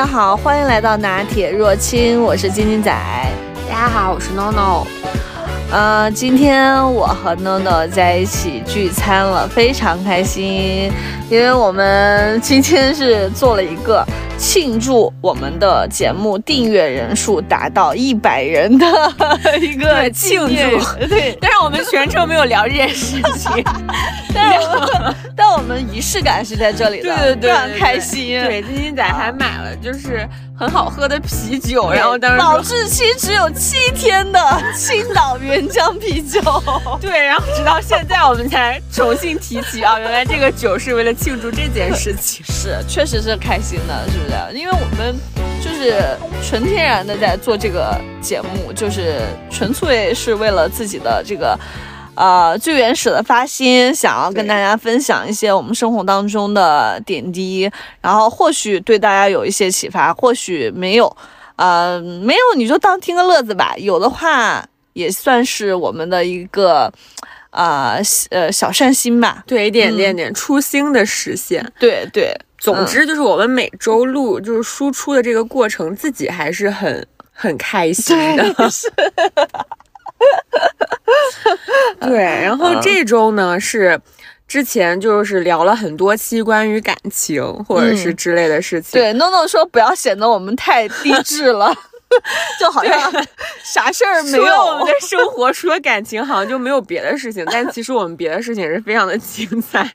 家好，欢迎来到拿铁若清，我是晶晶仔。大家好，我是 NONO。呃，今天我和 NONO 在一起聚餐了，非常开心，因为我们今天是做了一个。庆祝我们的节目订阅人数达到一百人的一个庆祝，对，但是我们全程没有聊这件事情，但但我们仪式感是在这里的，对对对，非常开心。对，金金仔还买了就是很好喝的啤酒，然后当时保质期只有七天的 青岛原浆啤酒，对，然后直到现在我们才重新提起啊，原来这个酒是为了庆祝这件事情，是，确实是开心的，是不是？因为我们就是纯天然的在做这个节目，就是纯粹是为了自己的这个，呃，最原始的发心，想要跟大家分享一些我们生活当中的点滴，然后或许对大家有一些启发，或许没有，呃，没有你就当听个乐子吧，有的话也算是我们的一个，啊，呃，小善心吧，对，一点点点初心的实现，对对。总之就是我们每周录就是输出的这个过程，自己还是很很开心的。对，然后这周呢是之前就是聊了很多期关于感情或者是之类的事情。对，NONO 说不要显得我们太低智了。就好像啥事儿没有，我们的生活除了感情，好像就没有别的事情。但其实我们别的事情也是非常的精彩，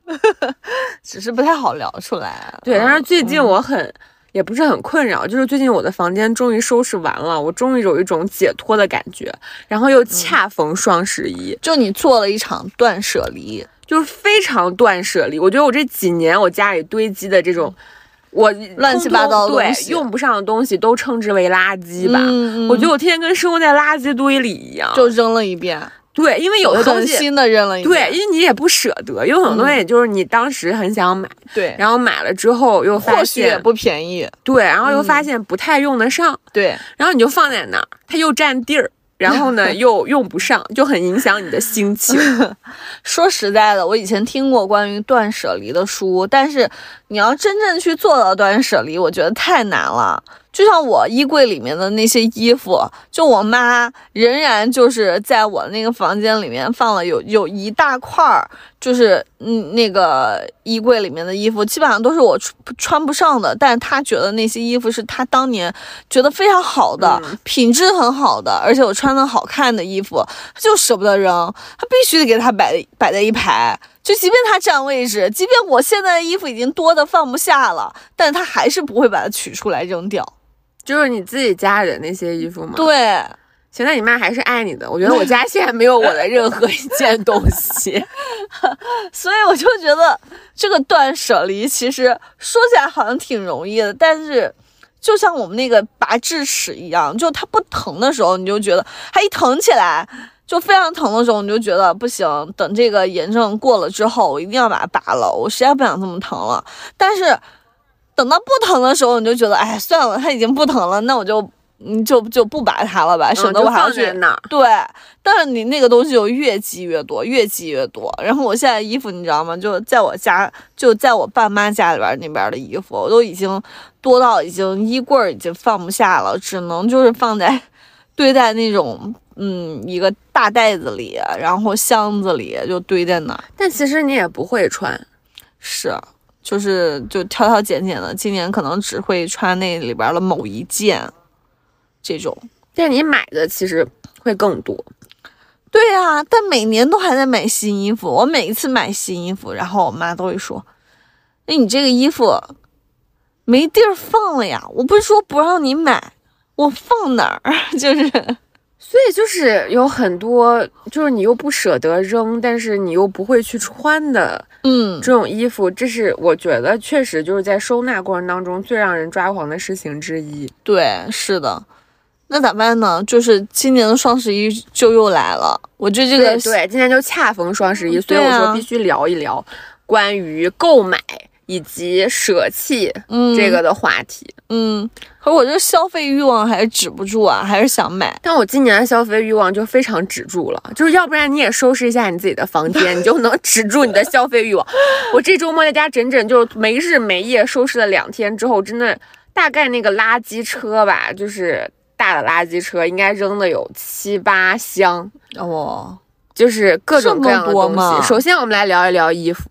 只是不太好聊出来。对，但是最近我很也不是很困扰，就是最近我的房间终于收拾完了，我终于有一种解脱的感觉。然后又恰逢双十一，就你做了一场断舍离，就是非常断舍离。我觉得我这几年我家里堆积的这种。我乱七八糟对用不上的东西都称之为垃圾吧。我觉得我天天跟生活在垃圾堆里一样，就扔了一遍。对，因为有的东西新的扔了一。对，因为你也不舍得，有很多东西就是你当时很想买，对，然后买了之后又发现也不便宜，对，然后又发现不太用得上，对，然后你就放在那儿，它又占地儿。然后呢，又用不上，就很影响你的心情。说实在的，我以前听过关于断舍离的书，但是你要真正去做到断舍离，我觉得太难了。就像我衣柜里面的那些衣服，就我妈仍然就是在我那个房间里面放了有 有一大块儿，就是嗯那个衣柜里面的衣服，基本上都是我穿穿不上的。但是她觉得那些衣服是她当年觉得非常好的，品质很好的，而且我穿的好看的衣服，她就舍不得扔，她必须得给她摆摆在一排。就即便它占位置，即便我现在的衣服已经多的放不下了，但它还是不会把它取出来扔掉。就是你自己家里的那些衣服吗？对，现在你妈还是爱你的。我觉得我家现在没有我的任何一件东西，所以我就觉得这个断舍离其实说起来好像挺容易的，但是就像我们那个拔智齿一样，就它不疼的时候，你就觉得它一疼起来就非常疼的时候，你就觉得不行。等这个炎症过了之后，我一定要把它拔了，我实在不想这么疼了。但是。等到不疼的时候，你就觉得，哎，算了，它已经不疼了，那我就，嗯，就就不拔它了吧，省得我还要去哪。对，但是你那个东西就越积越多，越积越多。然后我现在衣服，你知道吗？就在我家，就在我爸妈家里边那边的衣服，我都已经多到已经衣柜已经放不下了，只能就是放在对待那种，嗯，一个大袋子里，然后箱子里就堆在那。但其实你也不会穿，是。就是就挑挑拣拣的，今年可能只会穿那里边的某一件，这种。但你买的其实会更多。对呀，但每年都还在买新衣服。我每一次买新衣服，然后我妈都会说：“那你这个衣服没地儿放了呀？我不是说不让你买，我放哪儿？就是。”所以就是有很多，就是你又不舍得扔，但是你又不会去穿的，嗯，这种衣服，这是我觉得确实就是在收纳过程当中最让人抓狂的事情之一。对，是的，那咋办呢？就是今年的双十一就又来了，我觉得这个对，今年就恰逢双十一，所以我说必须聊一聊关于购买。以及舍弃这个的话题，嗯，可我这消费欲望还是止不住啊，还是想买。但我今年的消费欲望就非常止住了，就是要不然你也收拾一下你自己的房间，你就能 止住你的消费欲望。我这周末在家整整就没日没夜收拾了两天之后，真的大概那个垃圾车吧，就是大的垃圾车，应该扔的有七八箱，哦，就是各种各样的东西。首先，我们来聊一聊衣服。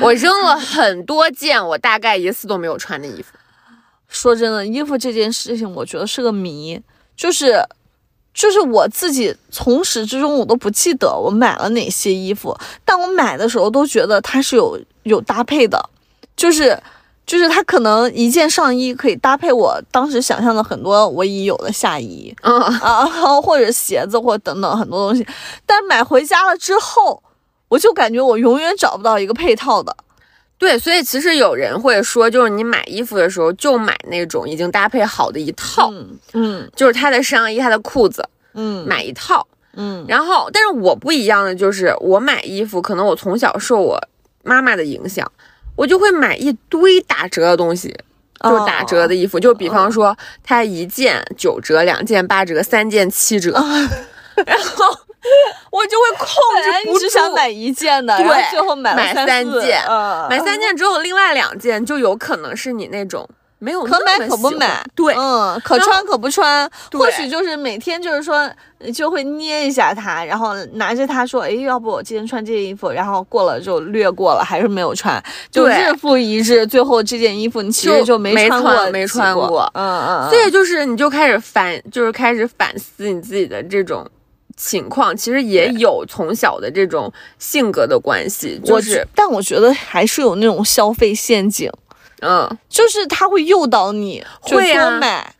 我扔了很多件我大概一次都没有穿的衣服。说真的，衣服这件事情，我觉得是个谜，就是。就是我自己从始至终我都不记得我买了哪些衣服，但我买的时候都觉得它是有有搭配的，就是就是它可能一件上衣可以搭配我当时想象的很多我已有的下衣嗯，啊，或者鞋子或等等很多东西，但买回家了之后，我就感觉我永远找不到一个配套的。对，所以其实有人会说，就是你买衣服的时候就买那种已经搭配好的一套，嗯嗯就是它的上衣、它的裤子，嗯买一套。嗯然后，但是我不一样的就是，我买衣服，可能我从小受我妈妈的影响，我就会买一堆打折的东西，就是打折的衣服，就比方说它一件九折，两件八折，三件七折，然后 我就会控制不住，你只想买一件的，对最后买买三件嗯。买三件之后，另外两件就有可能是你那种没有可买可不买，对，嗯，可穿可不穿，或许就是每天就是说就会捏一下它，然后拿着它说，哎，要不我今天穿这件衣服，然后过了就略过了，还是没有穿，就日复一日，最后这件衣服你其实就没没穿过，穿没穿过嗯嗯，嗯所以就是你就开始反，就是开始反思你自己的这种情况，其实也有从小的这种性格的关系，就我是觉但我觉得还是有那种消费陷阱，嗯。就是他会诱导你，就会啊多买。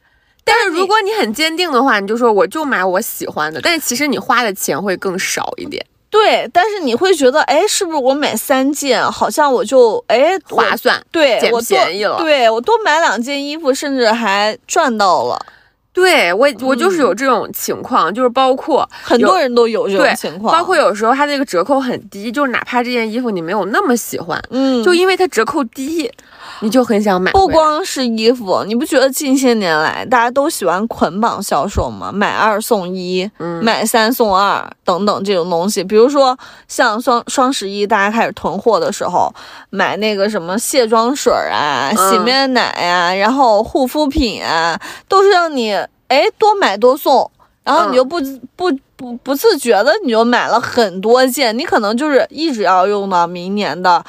但是如果你很坚定的话，你就说我就买我喜欢的，但是其实你花的钱会更少一点，对，但是你会觉得，哎，是不是我买三件，好像我就哎划算。对我便宜了对我多买两件衣服，甚至还赚到了。对我，我就是有这种情况，就是包括很多人都有这种情况，包括有时候它那个折扣很低，就是哪怕这件衣服你没有那么喜欢，嗯，就因为它折扣低，你就很想买。不光是衣服，你不觉得近些年来大家都喜欢捆绑销售吗？买二送一，嗯买三送二等等这种东西。比如说像双双十一，大家开始囤货的时候，买那个什么卸妆水啊、嗯洗面奶呀、然后护肤品啊，都是让你哎多买多送。然后你就不、不不不自觉的你就买了很多件，你可能就是一直要用到明年的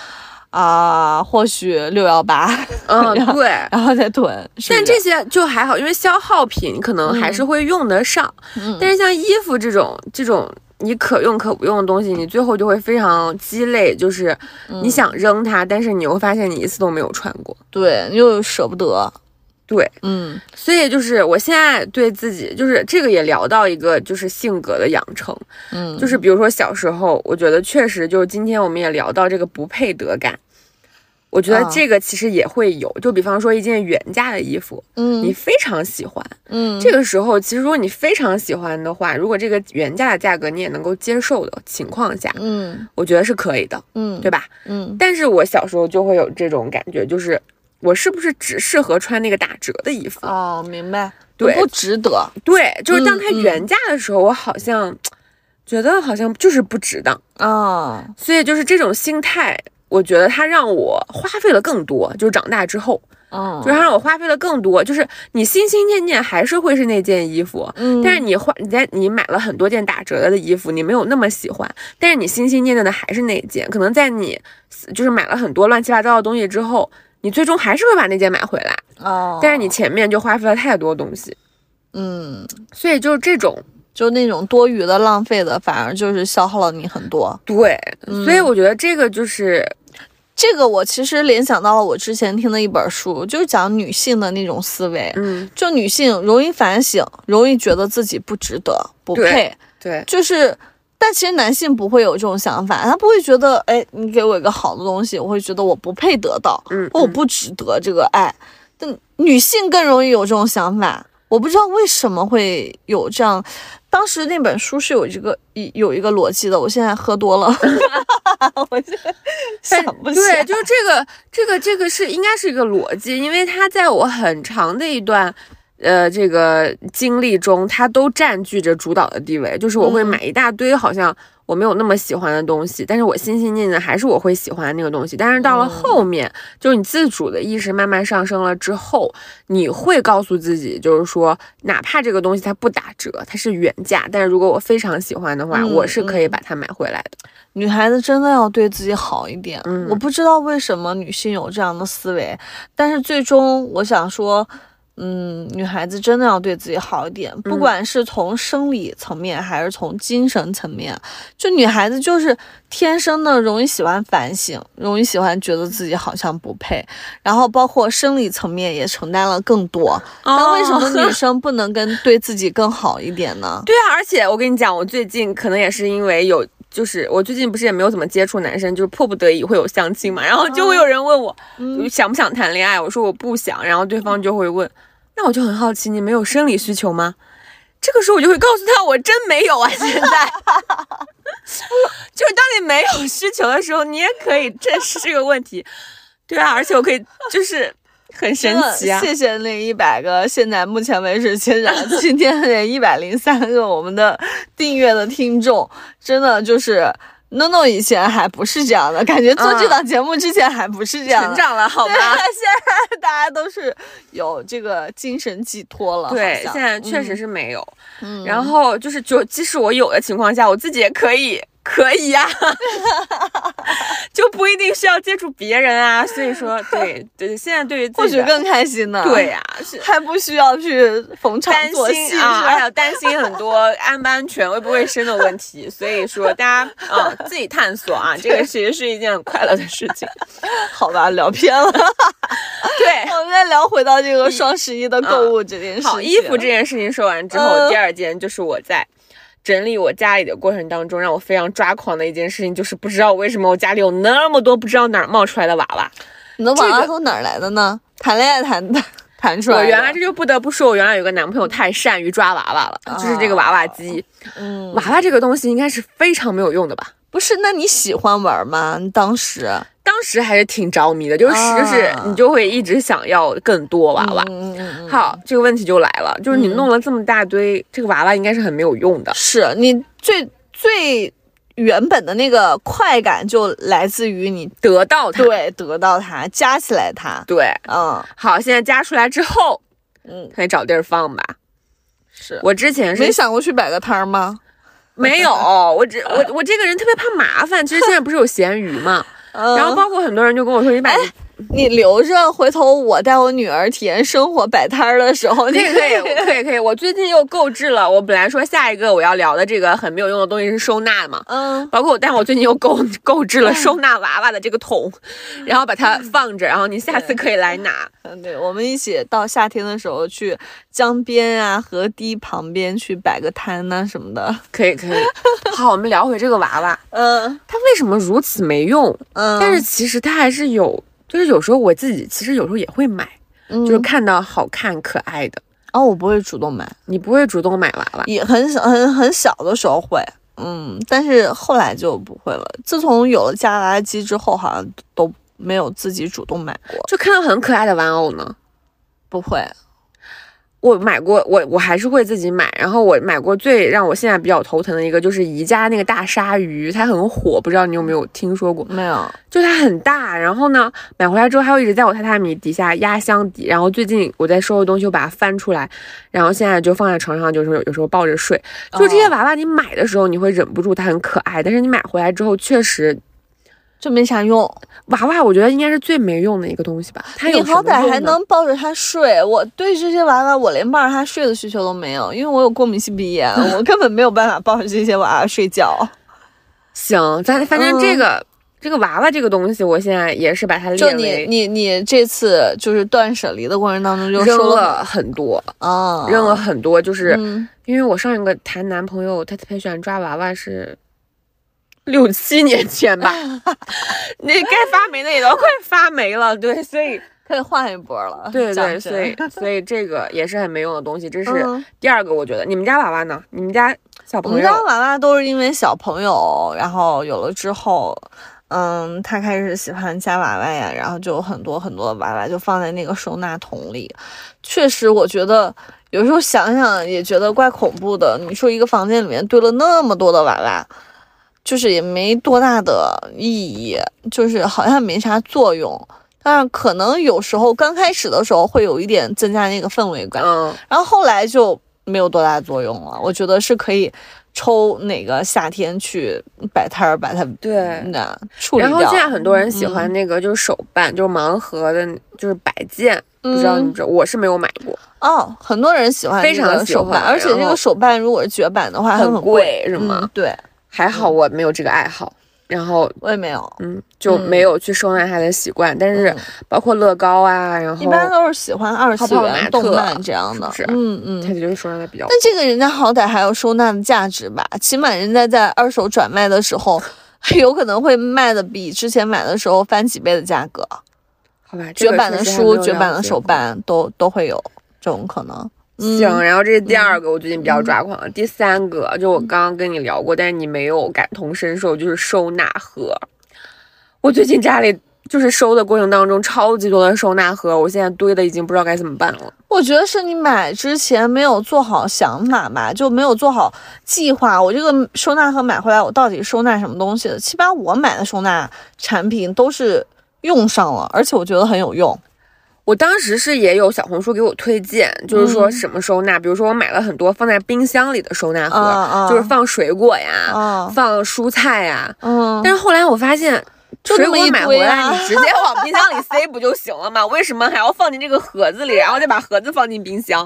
啊、或许六幺八，嗯，对。然后再囤。但这些就还好，因为消耗品可能还是会用得上。嗯但是像衣服这种这种你可用可不用的东西，你最后就会非常鸡肋，就是嗯你想扔它，但是你又发现你一次都没有穿过。对，又舍不得。对，嗯。所以就是我现在对自己，就是这个也聊到一个就是性格的养成，嗯，就是比如说小时候，我觉得确实就是今天我们也聊到这个不配得感。我觉得啊。这个其实也会有，就比方说一件原价的衣服，嗯。你非常喜欢，嗯。这个时候，其实如果你非常喜欢的话，如果这个原价的价格你也能够接受的情况下，嗯。我觉得是可以的，嗯对吧？嗯。但是我小时候就会有这种感觉，就是我是不是只适合穿那个打折的衣服？哦，明白。对不值得。对，就是当它原价的时候，我好像觉得好像就是不值当，啊，所以就是这种心态。我觉得它让我花费了更多，就是长大之后，嗯，就是它让我花费了更多。就是你心心念念还是会是那件衣服，嗯，但是你花你在你买了很多件打折的衣服，你没有那么喜欢，但是你心心念念的还是那一件。可能在你就是买了很多乱七八糟的东西之后，你最终还是会把那件买回来，哦，但是你前面就花费了太多东西，嗯，所以就是这种就那种多余的、浪费的，反而就是消耗了你很多。对，嗯所以我觉得这个就是这个我其实联想到了我之前听的一本书，就是讲女性的那种思维。嗯，就女性容易反省，容易觉得自己不值得、不对配，对就是。但其实男性不会有这种想法，他不会觉得，哎，你给我一个好的东西，我会觉得我不配得到，嗯或我不值得这个爱。但女性更容易有这种想法，我不知道为什么会有这样。当时那本书是有这个一有一个逻辑的，我现在喝多了，我现在 想不起来。对，就是这个这个这个是应该是一个逻辑，因为它在我很长的一段。呃这个经历中，它都占据着主导的地位。就是我会买一大堆，好像我没有那么喜欢的东西，但是我心心念念还是我会喜欢那个东西。但是到了后面，就是你自主的意识慢慢上升了之后，你会告诉自己，就是说，哪怕这个东西它不打折，它是原价，但是如果我非常喜欢的话，我是可以把它买回来的。女孩子真的要对自己好一点。嗯我不知道为什么女性有这样的思维，但是最终我想说，嗯，女孩子真的要对自己好一点，不管是从生理层面还是从精神层面，就女孩子就是天生的容易喜欢反省，容易喜欢觉得自己好像不配，然后包括生理层面也承担了更多。那为什么女 生不能跟对自己更好一点呢？对啊，而且我跟你讲，我最近可能也是因为有，就是我最近不是也没有怎么接触男生，就是迫不得已会有相亲嘛，然后就会有人问我、想不想谈恋爱，我说我不想，然后对方就会问，那我就很好奇，你没有生理需求吗？这个时候我就会告诉他，我真没有啊，现在，就是当你没有需求的时候，你也可以正视这个问题，对啊，而且我可以就是很神奇啊，谢谢那一百个，现在目前为止，现在今天那一百零三个我们的订阅的听众，真的就是。诺诺以前还不是这样的，感觉做这档节目之前还不是这样的，成长了好吗？现在大家都是有这个精神寄托了。对，现在确实是没有。嗯，然后就是，就即使我有的情况下，我自己也可以，可以呀、就不一定需要接触别人啊。所以说，对对，现在对于自己或许更开心呢。对呀、是还不需要去逢场作戏啊，还有担心很多安不安全、卫不卫生的问题。所以说，大家啊自己探索啊，这个其实是一件很快乐的事情。好吧，聊偏了。对。我们再聊回到这个双十一的购物这件事情。好，衣服这件事情说完之后，嗯第二件就是我在整理我家里的过程当中，让我非常抓狂的一件事情，就是不知道为什么我家里有那么多不知道哪儿冒出来的娃娃。你的娃娃从哪儿来的呢？谈恋爱谈的谈出来。我原来这就不得不说，我原来有个男朋友太善于抓娃娃了，就是这个娃娃机。嗯，娃娃这个东西应该是非常没有用的吧？不是，那你喜欢玩吗？当时当时还是挺着迷的，就是、啊就是你就会一直想要更多娃娃。嗯嗯嗯，好，这个问题就来了，就是你弄了这么大堆，这个娃娃应该是很没有用的。是你最最原本的那个快感就来自于你得到它，对得到它，加起来它。对，嗯好，现在加出来之后，嗯，可以找地儿放吧。是我之前是没想过去摆个摊儿吗？没有，我这我我这个人特别怕麻烦。其实现在不是有闲鱼嘛，嗯，然后包括很多人就跟我说，你把你你留着，回头我带我女儿体验生活摆摊儿的时候，你可以可以可以可以。我最近又购置了，我本来说下一个我要聊的这个很没有用的东西是收纳嘛，嗯，包括我，但是我最近又购购置了收纳娃娃的这个桶，然后把它放着，然后你下次可以来拿。嗯，对，我们一起到夏天的时候去江边啊、河堤旁边去摆个摊呐、什么的。可以可以。好，我们聊回这个娃娃，嗯它为什么如此没用？嗯，但是其实它还是有，就是有时候我自己其实有时候也会买，就就是看到好看可爱的，哦，我不会主动买，你不会主动买娃娃。也很小很很小的时候会，嗯，但是后来就不会了。自从有了夹娃娃机之后，好像都没有自己主动买过，就看到很可爱的玩偶呢，不会。我买过，我我还是会自己买。然后我买过最让我现在比较头疼的一个，就是宜家那个大鲨鱼，它很火，不知道你有没有听说过？没有，就它很大，然后呢，买回来之后，它会一直在我榻榻米底下压箱底。然后最近我在收拾东西，我把它翻出来，然后现在就放在床上，就是有有时候抱着睡。就这些哦娃娃，你买的时候你会忍不住它很可爱，但是你买回来之后，确实就没啥用。娃娃我觉得应该是最没用的一个东西吧。它你好歹还能抱着它睡。我对这些娃娃，我连抱着它睡的需求都没有，因为我有过敏性鼻炎，我根本没有办法抱着这些娃娃睡觉。行，咱反正这嗯个、这个娃娃这个东西，我现在也是把它就你你你这次就是断舍离的过程当中，就扔收了很多，啊，扔了很多，就是、嗯因为我上一个谈男朋友，他特别喜欢抓娃娃是。六七年前吧，那该发霉的也都快发霉了，对，所以 可以换一波了。对对，所以所以这个也是很没用的东西，这是嗯第二个。我觉得你们家娃娃呢？你们家小朋友我们家娃娃都是因为小朋友，然后有了之后，嗯，他开始喜欢夹娃娃呀，然后就很多很多的娃娃就放在那个收纳桶里。确实，我觉得有时候想想也觉得怪恐怖的。你说一个房间里面堆了那么多的娃娃，就是也没多大的意义，就是好像没啥作用。但是可能有时候刚开始的时候会有一点增加那个氛围感，嗯，然后后来就没有多大作用了。我觉得是可以抽哪个夏天去摆摊儿，把它对。那处理掉。然后现在很多人喜欢那个就是手办，就是盲盒的，就是摆件。不知道你知道，我是没有买过。哦，很多人喜欢非常喜手办，欢而且这个手办如果是绝版的话，很贵，是吗嗯？对，还好我没有这个爱好，然后我也没有，嗯，就没有去收纳它的习惯。但是包括乐高啊，然后一般都是喜欢二次元动漫这样的，是嗯嗯，它就是收纳的比较。但这个人家好歹还有收纳的价值吧？起码人家在二手转卖的时候，有可能会卖的比之前买的时候翻几倍的价格。好吧，绝版的书、绝版的手办都都会有这种可能。行，然后这是第二个，我最近比较抓狂。第三个就我刚刚跟你聊过，但是你没有感同身受，就是收纳盒。我最近家里就是收的过程当中，超级多的收纳盒，我现在堆的已经不知道该怎么办了。我觉得是你买之前没有做好想法吧，就没有做好计划。我这个收纳盒买回来，我到底收纳什么东西的？起码我买的收纳产品都是。用上了，而且我觉得很有用。我当时是也有小红书给我推荐，就是说什么收纳，比如说我买了很多放在冰箱里的收纳盒，就是放水果呀，放蔬菜呀。嗯。但是后来我发现，水果买回来你直接往冰箱里塞不就行了吗？为什么还要放进这个盒子里，然后再把盒子放进冰箱？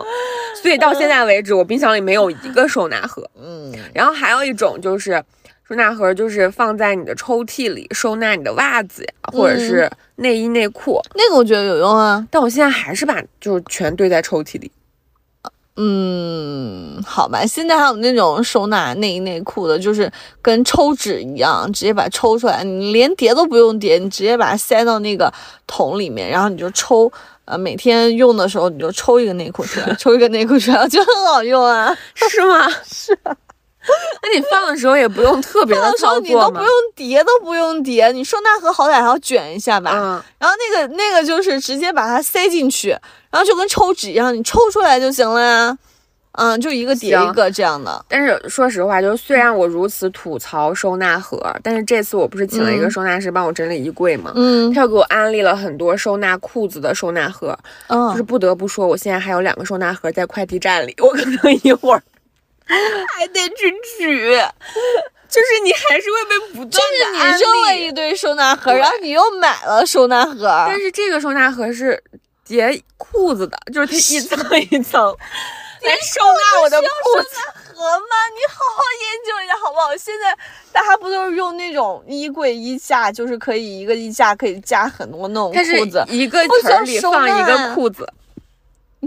所以到现在为止，我冰箱里没有一个收纳盒。嗯。然后还有一种就是。收纳盒就是放在你的抽屉里收纳你的袜子呀，或者是内衣内裤。那个我觉得有用啊，但我现在还是把就是全堆在抽屉里。嗯，好吧。现在还有那种收纳内衣内裤的，就是跟抽纸一样，直接把抽出来，你连叠都不用叠，你直接把它塞到那个桶里面，然后你就抽。呃，每天用的时候你就抽一个内裤出来，抽一个内裤出来，我觉得很好用啊，是吗？是。那你放的时候也不用特别的操作你都不用叠，都不用叠，你收纳盒好歹还要卷一下吧。嗯。然后那个那个就是直接把它塞进去，然后就跟抽纸一样，你抽出来就行了呀。嗯，就一个叠一个这样的。但是说实话，就是虽然我如此吐槽收纳盒，但是这次我不是请了一个收纳师帮我整理衣柜嘛？嗯。他又给我安利了很多收纳裤子的收纳盒。嗯。就是不得不说，我现在还有两个收纳盒在快递站里，我可能一会儿。还得去取，就是你还是会被不断的安利。你扔了一堆收纳盒，然后你又买了收纳盒。但是这个收纳盒是叠裤子的，就是它一层一层 来收纳我的裤子盒吗？你好好研究一下好不好？现在大家不都是用那种衣柜衣架，就是可以一个衣架可以加很多那种裤子，一个盆里放一个裤子。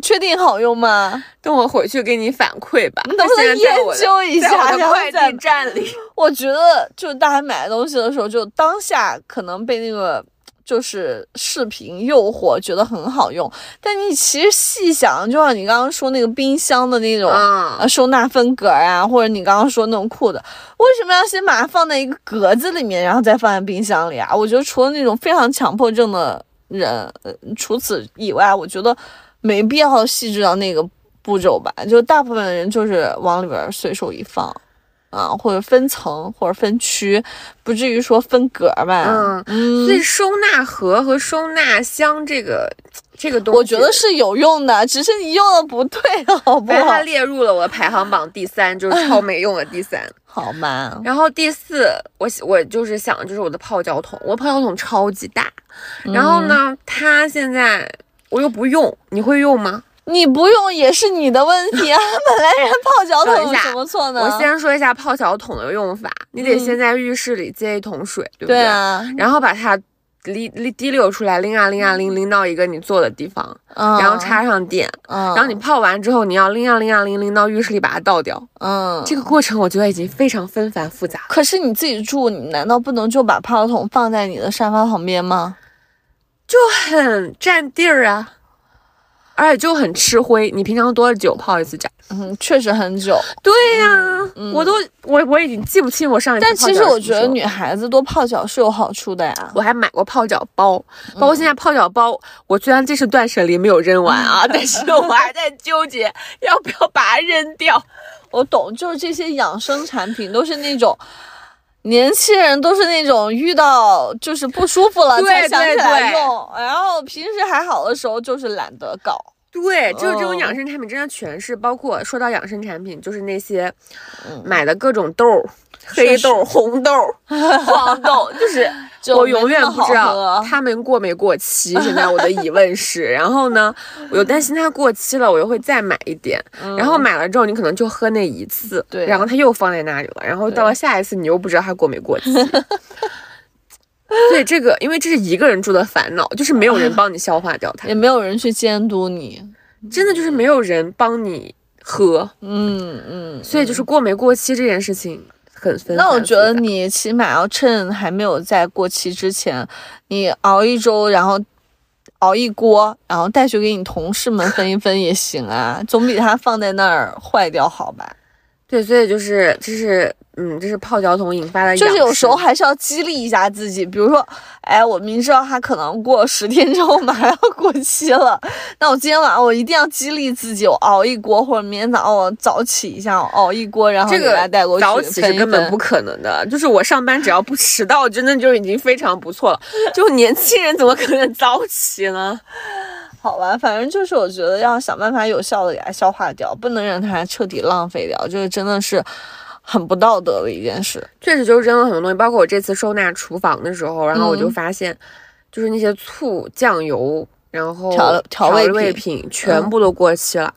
你确定好用吗？等我回去给你反馈吧。能不能研究一下？在快递站里，我觉得就是大家买东西的时候，就当下可能被那个就是视频诱惑，觉得很好用。但你其实细想，就像你刚刚说那个冰箱的那种啊收纳分格啊，或者你刚刚说那种裤子，为什么要先把它放在一个格子里面，然后再放在冰箱里啊？我觉得除了那种非常强迫症的人，除此以外，我觉得。没必要细致到那个步骤吧，就大部分人就是往里边随手一放，啊，或者分层或者分区，不至于说分格吧。嗯，所以收纳盒和收纳箱这个 这个东西，我觉得是有用的，只是你用的不对，好不好？它列入了我的排行榜第三，就是超没用的第三。好嘛。然后第四，我我就是想，就是我的泡脚桶，我泡脚桶超级大，然后呢，它现在。我又不用，你会用吗？你不用也是你的问题啊！本来人泡脚桶有什么错呢？我先说一下泡脚桶的用法，你得先在浴室里接一桶水，对不对？对啊。然后把它滴滴滴溜出来，拎啊拎啊拎，拎到一个你坐的地方，然后插上电，然后你泡完之后，你要拎啊拎啊拎，拎到浴室里把它倒掉。嗯。这个过程我觉得已经非常纷繁复杂。可是你自己住，你难道不能就把泡脚桶放在你的沙发旁边吗？就很占地儿啊，而且就很吃灰。你平常多久泡一次脚？嗯，确实很久。对呀，我都我我已经记不清我上一次。但其实我觉得女孩子多泡脚是有好处的呀。我还买过泡脚包，包括现在泡脚包，我虽然这是断舍离没有扔完啊，但是我还在纠结 要不要把它扔掉。我懂，就是这些养生产品都是那种年轻人都是那种遇到就是不舒服了才想起来用，然后平时还好的时候就是懒得搞。对，就是这种养生产品真的全是，包括说到养生产品，就是那些买的各种豆儿。黑豆、红豆、黄豆，就是我永远不知道他们过没过期。现在我的疑问是，然后呢，我又担心它过期了，我又会再买一点。然后买了之后，你可能就喝那一次，对，然后它又放在那里了。然后到了下一次，你又不知道它过没过期。对这个，因为这是一个人住的烦恼，就是没有人帮你消化掉它，也没有人去监督你，真的就是没有人帮你喝。嗯嗯，所以就是过没过期这件事情。那我觉得你起码要趁还没有在过期之前，你熬一周，然后熬一锅，然后带去给你同事们分一分也行啊，总比它放在那儿坏掉好吧？对，所以就是这是。嗯，这是泡脚桶引发的，就是有时候还是要激励一下自己。比如说，哎，我明知道它可能过十天之后马上要过期了，那我今天晚上我一定要激励自己，我熬一锅，或者明天早上我早起一下，熬一锅，然后给它带过去。早起是根本不可能的，就是我上班只要不迟到，真的就已经非常不错了。就年轻人怎么可能早起呢？好吧，反正就是我觉得要想办法有效的给它消化掉，不能让它彻底浪费掉。就是真的是。很不道德的一件事，确实就是扔了很多东西，包括我这次收纳厨房的时候，然后我就发现，就是那些醋、酱油，然后调调味品全部都过期了，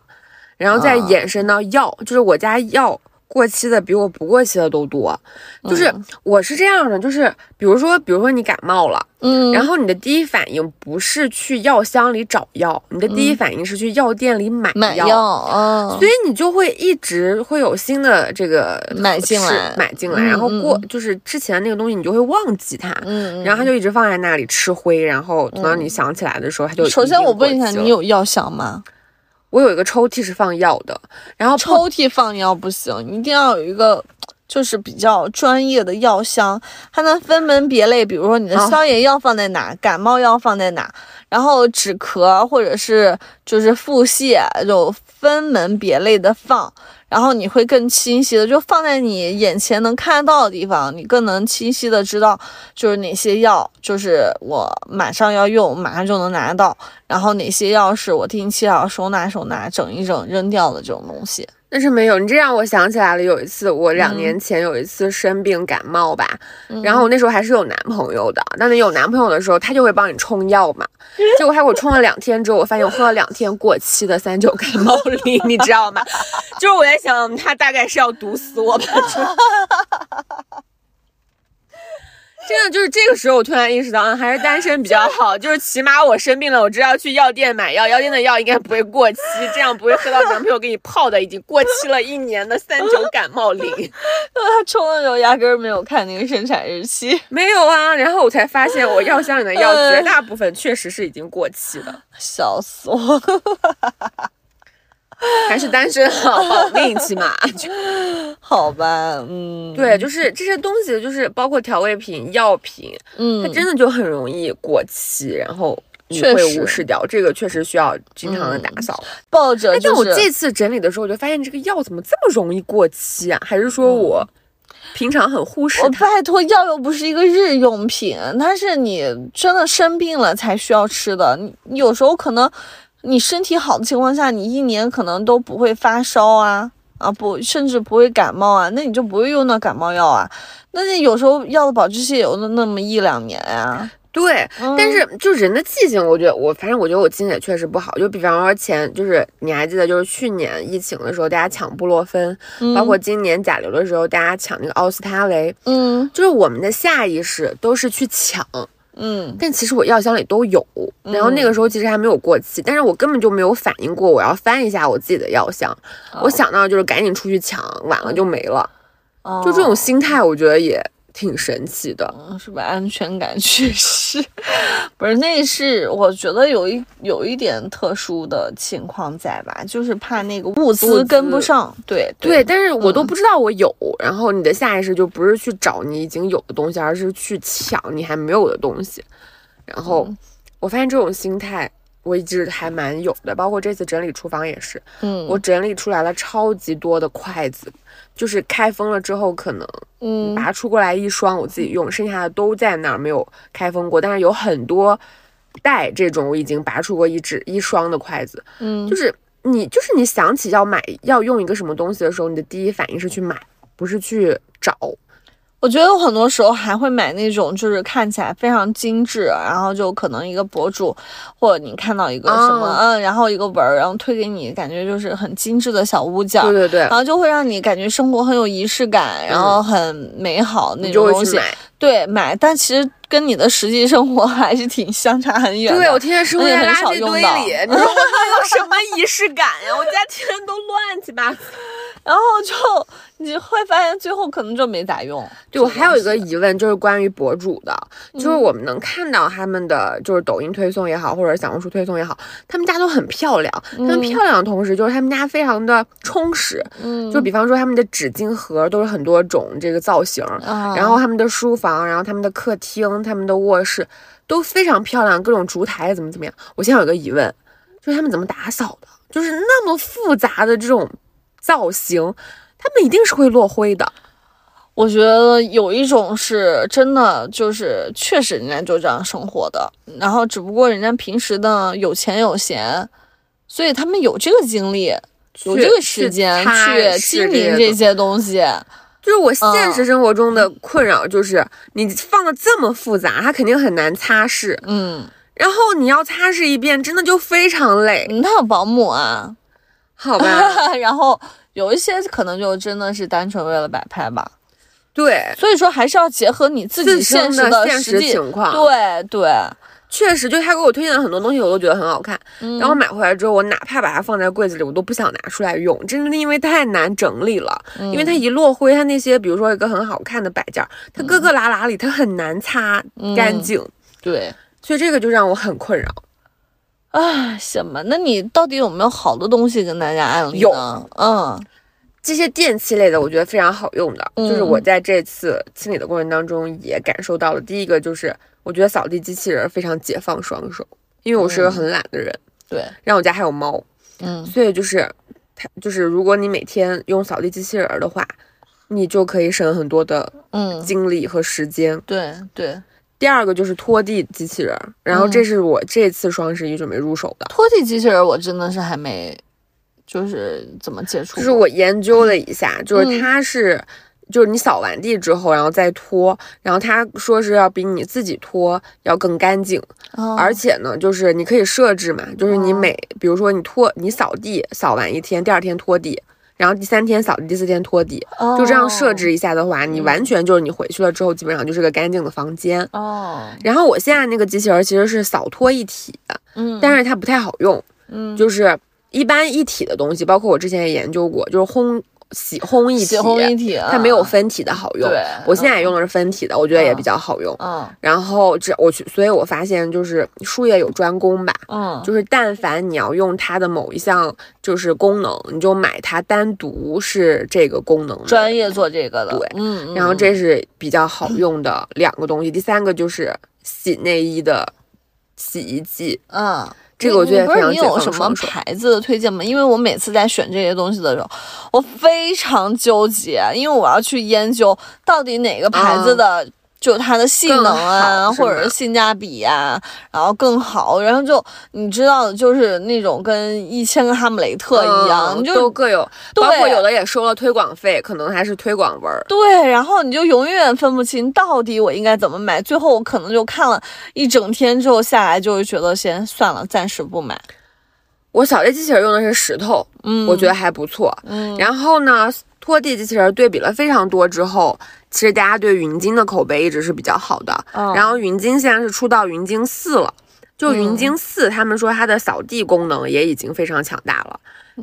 然后再延伸到药，就是我家药。过期的比我不过期的都多，就是我是这样的，就是比如说，比如说你感冒了，嗯，然后你的第一反应不是去药箱里找药，你的第一反应是去药店里买买药，啊，所以你就会一直会有新的这个买进来买进来，然后过就是之前那个东西你就会忘记它，嗯，然后它就一直放在那里吃灰，然后等到你想起来的时候，它就首先我问一下，你有药箱吗？我有一个抽屉是放药的，然后抽屉放药不行，一定要有一个就是比较专业的药箱，它能分门别类。比如说你的消炎药放在哪，感冒药放在哪，然后止咳或者是就是腹泻就分门别类的放。然后你会更清晰的，就放在你眼前能看得到的地方，你更能清晰的知道，就是哪些药，就是我马上要用，马上就能拿到，然后哪些药是我定期要收纳收纳，整一整扔掉的这种东西。但是没有，你这让我想起来了，有一次我两年前有一次生病感冒吧，然后我那时候还是有男朋友的，那你有男朋友的时候，他就会帮你冲药嘛，结果他给我冲了两天之后，我发现我喝了两天过期的三九感冒 灵，你知道吗？就是我在想，他大概是要毒死我吧。真的就是这个时候，我突然意识到，嗯，还是单身比较好。就是起码我生病了，我知道去药店买药，药店的药应该不会过期，这样不会喝到男朋友给你泡的已经过期了一年的三九感冒 灵。那 他冲的时候压根儿没有看那个生产日期，没有啊。然后我才发现，我药箱里的药绝大部分确实是已经过期的，笑死我。还是单身好，保命起码。好吧，嗯，对，就是这些东西，就是包括调味品、药品，嗯，它真的就很容易过期，然后你会无视掉。这个确实需要经常的打扫。抱着，但我这次整理的时候，我就发现这个药怎么这么容易过期啊？还是说我平常很忽视？我拜托，药又不是一个日用品，它是你真的生病了才需要吃的。你有时候可能。你身体好的情况下，你一年可能都不会发烧啊啊不，甚至不会感冒啊，那你就不会用到感冒药啊。那你有时候药的保质期有那那么一两年啊。对，但是就人的记性，我觉得我反正我觉得我记性也确实不好。就比方说前就是你还记得，就是去年疫情的时候，大家抢布洛芬，包括今年甲流的时候，大家抢那个奥司他韦，嗯，就是我们的下意识都是去抢。嗯，但其实我药箱里都有，然后那个时候其实还没有过期，但是我根本就没有反应过我要翻一下我自己的药箱，我想到就是赶紧出去抢，晚了就没了，就这种心态，我觉得也挺神奇的，嗯，是吧？安全感 确实不是，那是我觉得有一有一点特殊的情况在吧，就是怕那个物资跟不上。对对，但是我都不知道我有，然后你的下意识就不是去找你已经有的东西，而是去抢你还没有的东西。然后我发现这种心态。我一直还蛮有的，包括这次整理厨房也是，嗯，我整理出来了超级多的筷子，就是开封了之后可能，嗯，拔出过来一双我自己用，剩下的都在那儿没有开封过，但是有很多袋这种我已经拔出过一只一双的筷子，嗯，就是你就是你想起要买要用一个什么东西的时候，你的第一反应是去买，不是去找。我觉得有很多时候还会买那种，就是看起来非常精致，然后就可能一个博主，或者你看到一个什么，嗯，然后一个文儿，然后推给你，感觉就是很精致的小物件，对对对，然后就会让你感觉生活很有仪式感，然后很美好那种东西。对，买，但其实跟你的实际生活还是挺相差很远的。对我天天生活在垃圾堆里，你说我能有什么仪式感呀？我家天天都乱七八糟。然后就你会发现最后可能就没咋用。对我还有一个疑问，就是关于博主的，就是我们能看到他们的就是抖音推送也好，或者小红书推送也好，他们家都很漂亮。他们漂亮的同时，就是他们家非常的充实。嗯，就比方说他们的纸巾盒都是很多种这个造型，然后他们的书房，然后他们的客厅、他们的卧室都非常漂亮，各种烛台怎么怎么样。我现在有个疑问，就是他们怎么打扫的？就是那么复杂的这种。造型，他们一定是会落灰的。我觉得有一种是真的，就是确实人家就这样生活的，然后只不过人家平时呢有钱有闲，所以他们有这个精力，有这个时间去经营这些东西。就是我现实生活中的困扰，就是你放的这么复杂，它肯定很难擦拭。嗯，然后你要擦拭一遍，真的就非常累。他有保姆啊。好吧，然后有一些可能就真的是单纯为了摆拍吧，对，所以说还是要结合你自己现实的实际情况，对对，确实，就他给我推荐的很多东西，我都觉得很好看，然后买回来之后，我哪怕把它放在柜子里，我都不想拿出来用，真的因为太难整理了，因为它一落灰，它那些比如说一个很好看的摆件，它疙疙拉拉里，它很难擦干净，对，所以这个就让我很困扰。啊，行吧，那你到底有没有好的东西跟大家安利呢？嗯，这些电器类的，我觉得非常好用的，就是我在这次清理的过程当中也感受到了。第一个就是，我觉得扫地机器人非常解放双手，因为我是个很懒的人，对，然后我家还有猫，嗯，所以就是它就是如果你每天用扫地机器人的话，你就可以省很多的嗯精力和时间，对对。第二个就是拖地机器人，然后这是我这次双十一准备入手的拖地机器人。我真的是还没，就是怎么接触？就是我研究了一下，就是它是，就是你扫完地之后，然后再拖，然后他说是要比你自己拖要更干净，而且呢，就是你可以设置嘛，就是你每，比如说你拖你扫地扫完一天，第二天拖地。然后第三天扫地，第四天拖地，就这样设置一下的话，你完全就是你回去了之后，基本上就是个干净的房间。哦。然后我现在那个机器人其实是扫拖一体的，嗯，但是它不太好用，嗯，就是一般一体的东西，包括我之前也研究过，就是烘。洗烘一体，洗烘一体，它没有分体的好用。对，我现在也用的是分体的，我觉得也比较好用。嗯，然后这我去，所以我发现就是术业有专攻吧。嗯，就是但凡你要用它的某一项就是功能，你就买它单独是这个功能，专业做这个的。对，嗯，然后这是比较好用的两个东西。第三个就是洗内衣的洗衣机。嗯。这个我觉得不是你有什么牌子的推荐吗？因为我每次在选这些东西的时候，我非常纠结，因为我要去研究到底哪个牌子的。就它的性能啊，或者是性价比呀，然后更好，然后就你知道的，就是那种跟一千个哈姆雷特一样，就都各有，包括有的也收了推广费，可能还是推广文儿。对，然后你就永远分不清到底我应该怎么买，最后我可能就看了一整天之后下来，就会觉得先算了，暂时不买。我扫地机器人用的是石头，嗯，我觉得还不错，嗯，然后呢，拖地机器人对比了非常多之后。其实大家对云鲸的口碑一直是比较好的，然后云鲸现在是出到云鲸四了，就云鲸四，他们说它的扫地功能也已经非常强大了，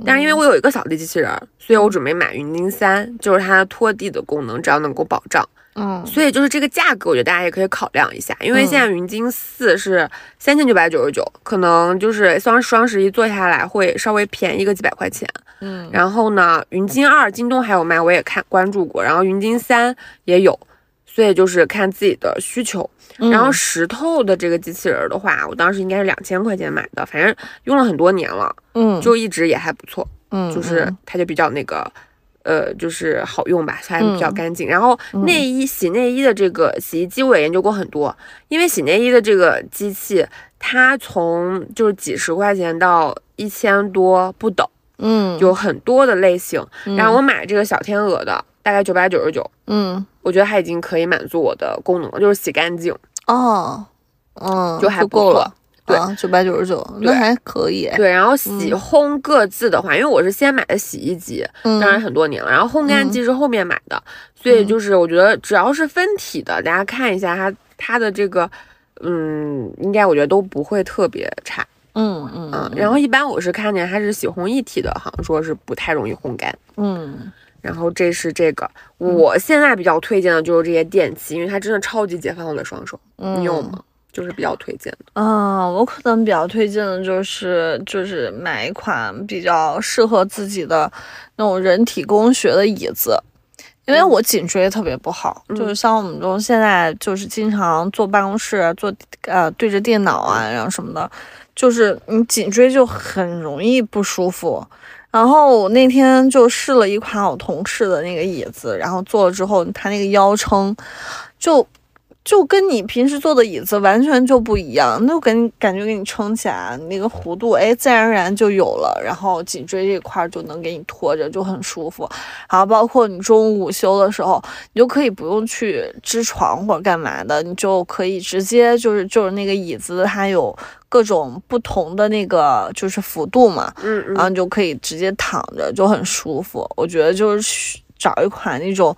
但是因为我有一个扫地机器人，所以我准备买云鲸三，就是它拖地的功能只要能够保障，嗯所以就是这个价格，我觉得大家也可以考量一下，因为现在云鲸四是三千九百九十九，可能就是双双十一做下来会稍微便宜个几百块钱。嗯然后呢，云鲸二京东还有卖，我也看关注过，然后云鲸三也有，所以就是看自己的需求。嗯，然后石头的这个机器人的话，我当时应该是两千块钱买的，反正用了很多年了，嗯就一直也还不错，嗯就是它就比较那个。呃，就是好用吧，它还比较嗯干净。然后内衣洗内衣的这个洗衣机我也研究过很多，因为洗内衣的这个机器，它从就是几十块钱到一千多不等，嗯有很多的类型。嗯然后我买这个小天鹅的，大概九百九十九，嗯我觉得它已经可以满足我的功能了，就是洗干净。哦嗯就还不错够了。对啊，九百九十九，那对还可以。对，然后洗烘各自的话，因为我是先买的洗衣机，嗯，当然很多年了，然后烘干机是后面买的，所以就是我觉得只要是分体的，大家看一下它它的这个，嗯，应该我觉得都不会特别差，嗯嗯嗯。然后一般我是看见它是洗烘一体的，好像说是不太容易烘干。嗯然后这是这个，我现在比较推荐的就是这些电器，因为它真的超级解放我的双手。嗯，你有吗？就是比较推荐的。啊，我可能比较推荐的就是就是买一款比较适合自己的那种人体工学的椅子，因为嗯我颈椎特别不好，就是像我们这种现在就是经常坐办公室坐呃对着电脑啊，然后什么的，就是你颈椎就很容易不舒服。然后我那天就试了一款我同事的那个椅子，然后坐了之后，他那个腰撑就就跟你平时坐的椅子完全就不一样，那就给你感觉给你撑起来，那个弧度哎自然而然就有了，然后颈椎这块儿就能给你托着，就很舒服。然后包括你中午午休的时候，你就可以不用去支床或者干嘛的，你就可以直接就是就是那个椅子它有各种不同的那个就是幅度嘛，嗯嗯然后你就可以直接躺着，就很舒服。我觉得就是去找一款那种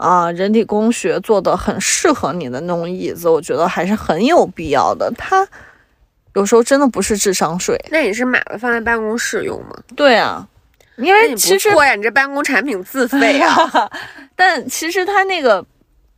啊、人体工学做的很适合你的那种椅子，我觉得还是很有必要的。它有时候真的不是智商税，那你是买了放在办公室用吗？对啊，因为其实呀，你这办公产品自费啊。但其实它那个。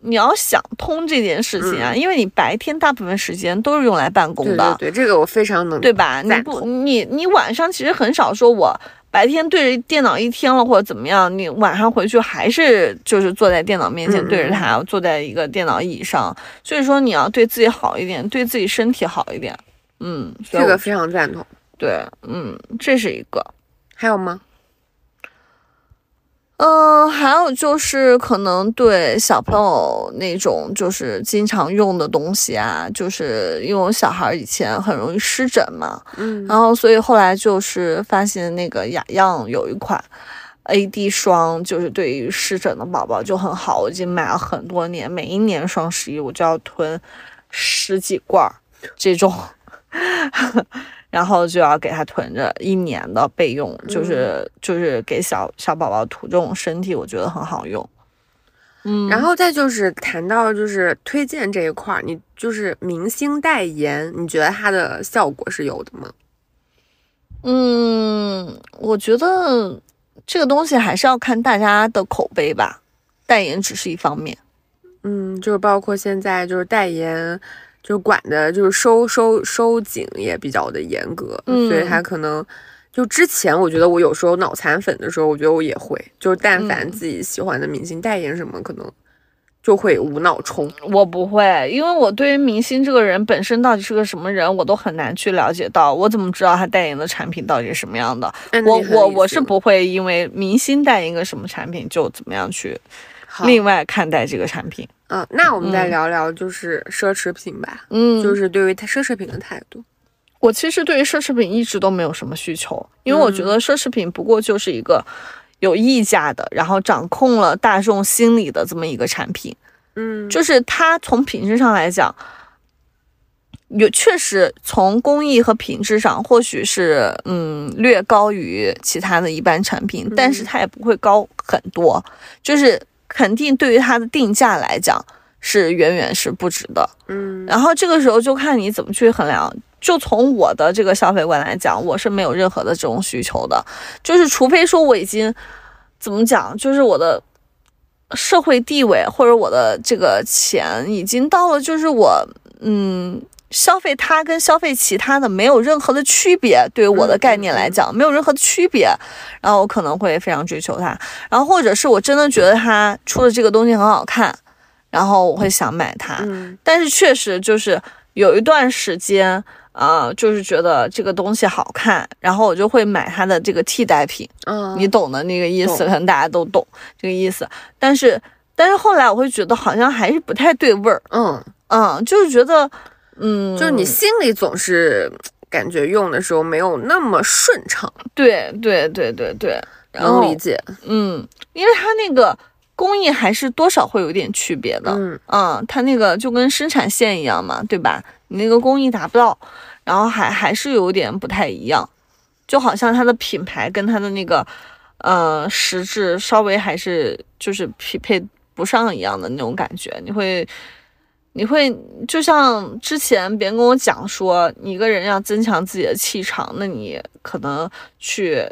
你要想通这件事情啊，因为你白天大部分时间都是用来办公的，对对，这个我非常能对吧？你不，你你晚上其实很少说，我白天对着电脑一天了或者怎么样，你晚上回去还是就是坐在电脑面前嗯对着它，坐在一个电脑椅上。所以说你要对自己好一点，对自己身体好一点。嗯，这个非常赞同。对，嗯，这是一个。还有吗？嗯，还有就是可能对小朋友那种就是经常用的东西啊，就是因为我小孩以前很容易湿疹嘛，嗯然后所以后来就是发现那个雅漾有一款 AD 霜，就是对于湿疹的宝宝就很好，我已经买了很多年，每一年双十一我就要囤十几罐儿这种。然后就要给他囤着一年的备用，就是就是给小小宝宝涂这种身体，我觉得很好用。嗯，然后再就是谈到就是推荐这一块儿，你就是明星代言，你觉得它的效果是有的吗？嗯，我觉得这个东西还是要看大家的口碑吧，代言只是一方面。嗯，就是包括现在就是代言，就是管的就是收收收紧也比较的严格，嗯所以他可能就之前我觉得我有时候脑残粉的时候，我觉得我也会，就是但凡嗯自己喜欢的明星代言什么，可能就会无脑冲。我不会，因为我对于明星这个人本身到底是个什么人，我都很难去了解到。我怎么知道他代言的产品到底是什么样的？我我我是不会因为明星代言一个什么产品就怎么样去好另外看待这个产品。嗯，那我们再嗯。聊聊就是奢侈品吧，嗯，就是对于它奢侈品的态度。我其实对于奢侈品一直都没有什么需求，因为我觉得奢侈品不过就是一个有溢价的，然后掌控了大众心理的这么一个产品。嗯，就是它从品质上来讲，有确实从工艺和品质上，或许是嗯略高于其他的一般产品，但是它也不会高很多，就是肯定对于它的定价来讲是远远是不值的。嗯然后这个时候就看你怎么去衡量。就从我的这个消费观来讲，我是没有任何的这种需求的，就是除非说我已经怎么讲，就是我的社会地位或者我的这个钱已经到了，就是我嗯消费它跟消费其他的没有任何的区别，对于我的概念来讲没有任何的区别，然后我可能会非常追求它，然后或者是我真的觉得它出的这个东西很好看，然后我会想买它，嗯。但是确实就是有一段时间。啊、就是觉得这个东西好看，然后我就会买它的这个替代品，嗯，你懂的那个意思，可能大家都懂这个意思。但是，但是后来我会觉得好像还是不太对味儿，嗯，嗯，就是觉得，嗯，就是你心里总是感觉用的时候没有那么顺畅，对对对对对，能理解。嗯，因为它那个工艺还是多少会有点区别的，嗯嗯，它那个就跟生产线一样嘛，对吧？你那个工艺达不到，然后还还是有点不太一样，就好像它的品牌跟它的那个呃实质稍微还是就是匹配不上一样的那种感觉，你会。你会就像之前别人跟我讲说，你一个人要增强自己的气场，那你可能去，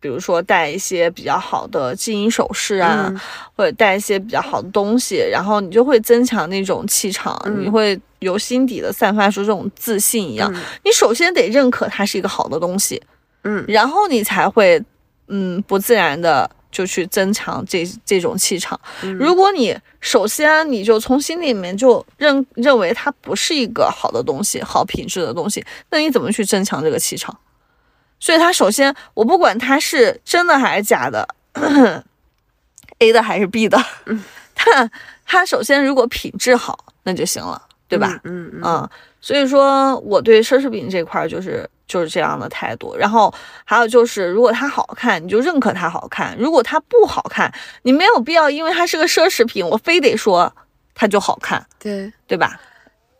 比如说戴一些比较好的金银首饰啊，嗯。或者带一些比较好的东西，然后你就会增强那种气场，嗯。你会由心底的散发出这种自信一样。嗯。你首先得认可它是一个好的东西，嗯。然后你才会嗯不自然的就去增强这这种气场。嗯如果你首先你就从心里面就认认为它不是一个好的东西、好品质的东西，那你怎么去增强这个气场？所以它首先，我不管它是真的还是假的，A 的还是 B 的，它它首先如果品质好，那就行了，对吧？嗯嗯所以说我对奢侈品这块儿就是就是这样的态度。然后还有就是，如果它好看，你就认可它好看；如果它不好看，你没有必要因为它是个奢侈品，我非得说它就好看，对对吧？